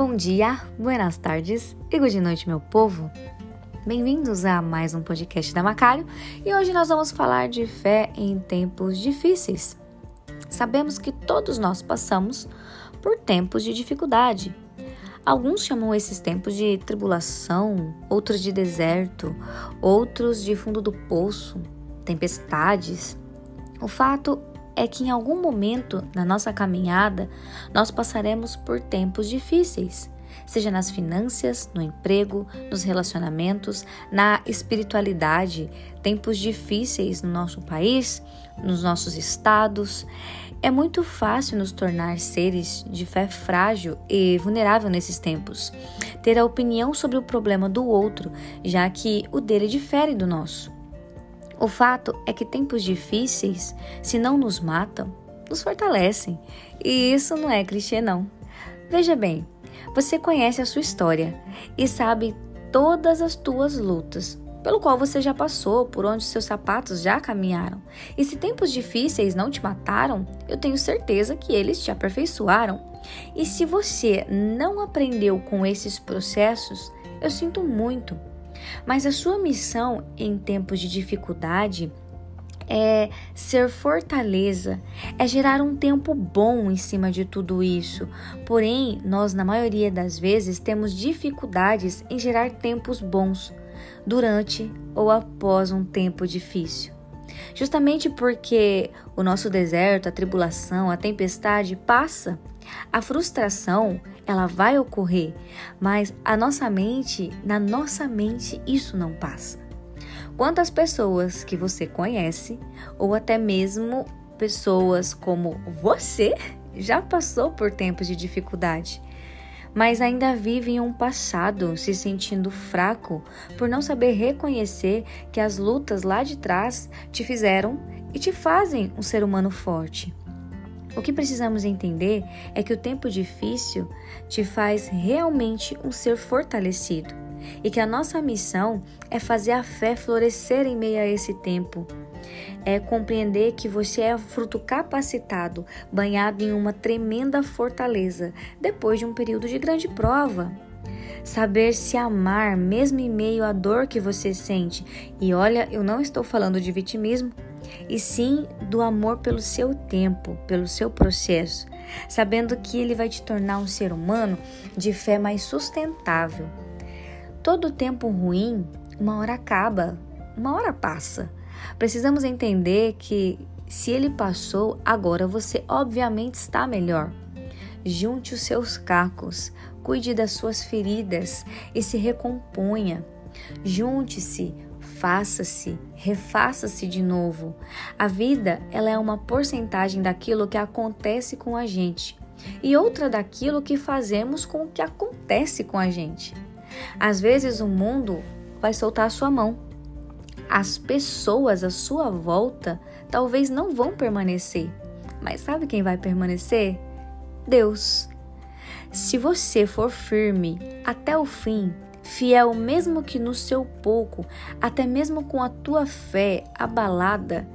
Bom dia, buenas tardes e good noite, meu povo. Bem-vindos a mais um podcast da Macário e hoje nós vamos falar de fé em tempos difíceis. Sabemos que todos nós passamos por tempos de dificuldade. Alguns chamam esses tempos de tribulação, outros de deserto, outros de fundo do poço, tempestades. O fato é que em algum momento na nossa caminhada nós passaremos por tempos difíceis, seja nas finanças, no emprego, nos relacionamentos, na espiritualidade, tempos difíceis no nosso país, nos nossos estados. É muito fácil nos tornar seres de fé frágil e vulnerável nesses tempos, ter a opinião sobre o problema do outro, já que o dele difere do nosso. O fato é que tempos difíceis, se não nos matam, nos fortalecem. E isso não é clichê, não. Veja bem, você conhece a sua história e sabe todas as tuas lutas, pelo qual você já passou, por onde seus sapatos já caminharam. E se tempos difíceis não te mataram, eu tenho certeza que eles te aperfeiçoaram. E se você não aprendeu com esses processos, eu sinto muito. Mas a sua missão em tempos de dificuldade é ser fortaleza, é gerar um tempo bom em cima de tudo isso. Porém, nós, na maioria das vezes, temos dificuldades em gerar tempos bons durante ou após um tempo difícil. Justamente porque o nosso deserto, a tribulação, a tempestade passa a frustração, ela vai ocorrer, mas a nossa mente, na nossa mente, isso não passa. Quantas pessoas que você conhece, ou até mesmo pessoas como você, já passou por tempos de dificuldade, mas ainda vive em um passado se sentindo fraco por não saber reconhecer que as lutas lá de trás te fizeram e te fazem um ser humano forte. O que precisamos entender é que o tempo difícil te faz realmente um ser fortalecido e que a nossa missão é fazer a fé florescer em meio a esse tempo. É compreender que você é fruto capacitado, banhado em uma tremenda fortaleza, depois de um período de grande prova. Saber se amar, mesmo em meio à dor que você sente. E olha, eu não estou falando de vitimismo, e sim do amor pelo seu tempo, pelo seu processo, sabendo que ele vai te tornar um ser humano de fé mais sustentável. Todo tempo ruim, uma hora acaba, uma hora passa. Precisamos entender que se ele passou, agora você obviamente está melhor. Junte os seus cacos, cuide das suas feridas e se recomponha. Junte-se, faça-se, refaça-se de novo. A vida, ela é uma porcentagem daquilo que acontece com a gente e outra daquilo que fazemos com o que acontece com a gente. Às vezes o mundo vai soltar a sua mão. As pessoas à sua volta talvez não vão permanecer. Mas sabe quem vai permanecer? Deus. Se você for firme até o fim, fiel mesmo que no seu pouco, até mesmo com a tua fé abalada,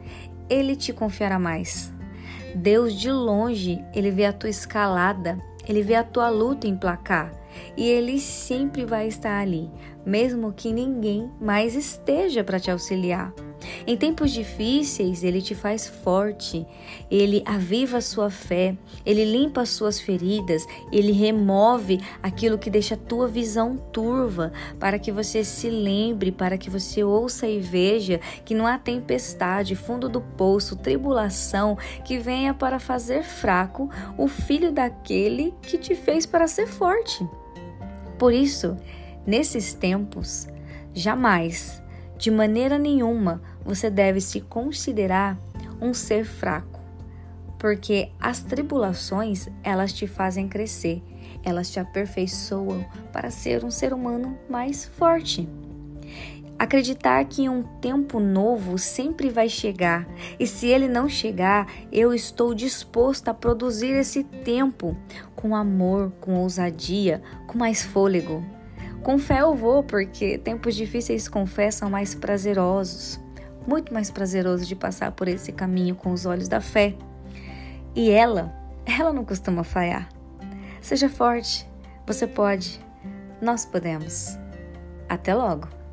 ele te confiará mais. Deus de longe, ele vê a tua escalada, ele vê a tua luta em placar e ele sempre vai estar ali, mesmo que ninguém mais esteja para te auxiliar. Em tempos difíceis, ele te faz forte, ele aviva a sua fé, ele limpa as suas feridas, ele remove aquilo que deixa a tua visão turva, para que você se lembre, para que você ouça e veja que não há tempestade, fundo do poço, tribulação que venha para fazer fraco o filho daquele que te fez para ser forte. Por isso, nesses tempos, jamais, de maneira nenhuma, você deve se considerar um ser fraco, porque as tribulações, elas te fazem crescer, elas te aperfeiçoam para ser um ser humano mais forte. Acreditar que um tempo novo sempre vai chegar, e se ele não chegar, eu estou disposto a produzir esse tempo com amor, com ousadia, com mais fôlego. Com fé eu vou, porque tempos difíceis com fé são mais prazerosos muito mais prazeroso de passar por esse caminho com os olhos da fé. E ela, ela não costuma falhar. Seja forte, Você pode, nós podemos. Até logo!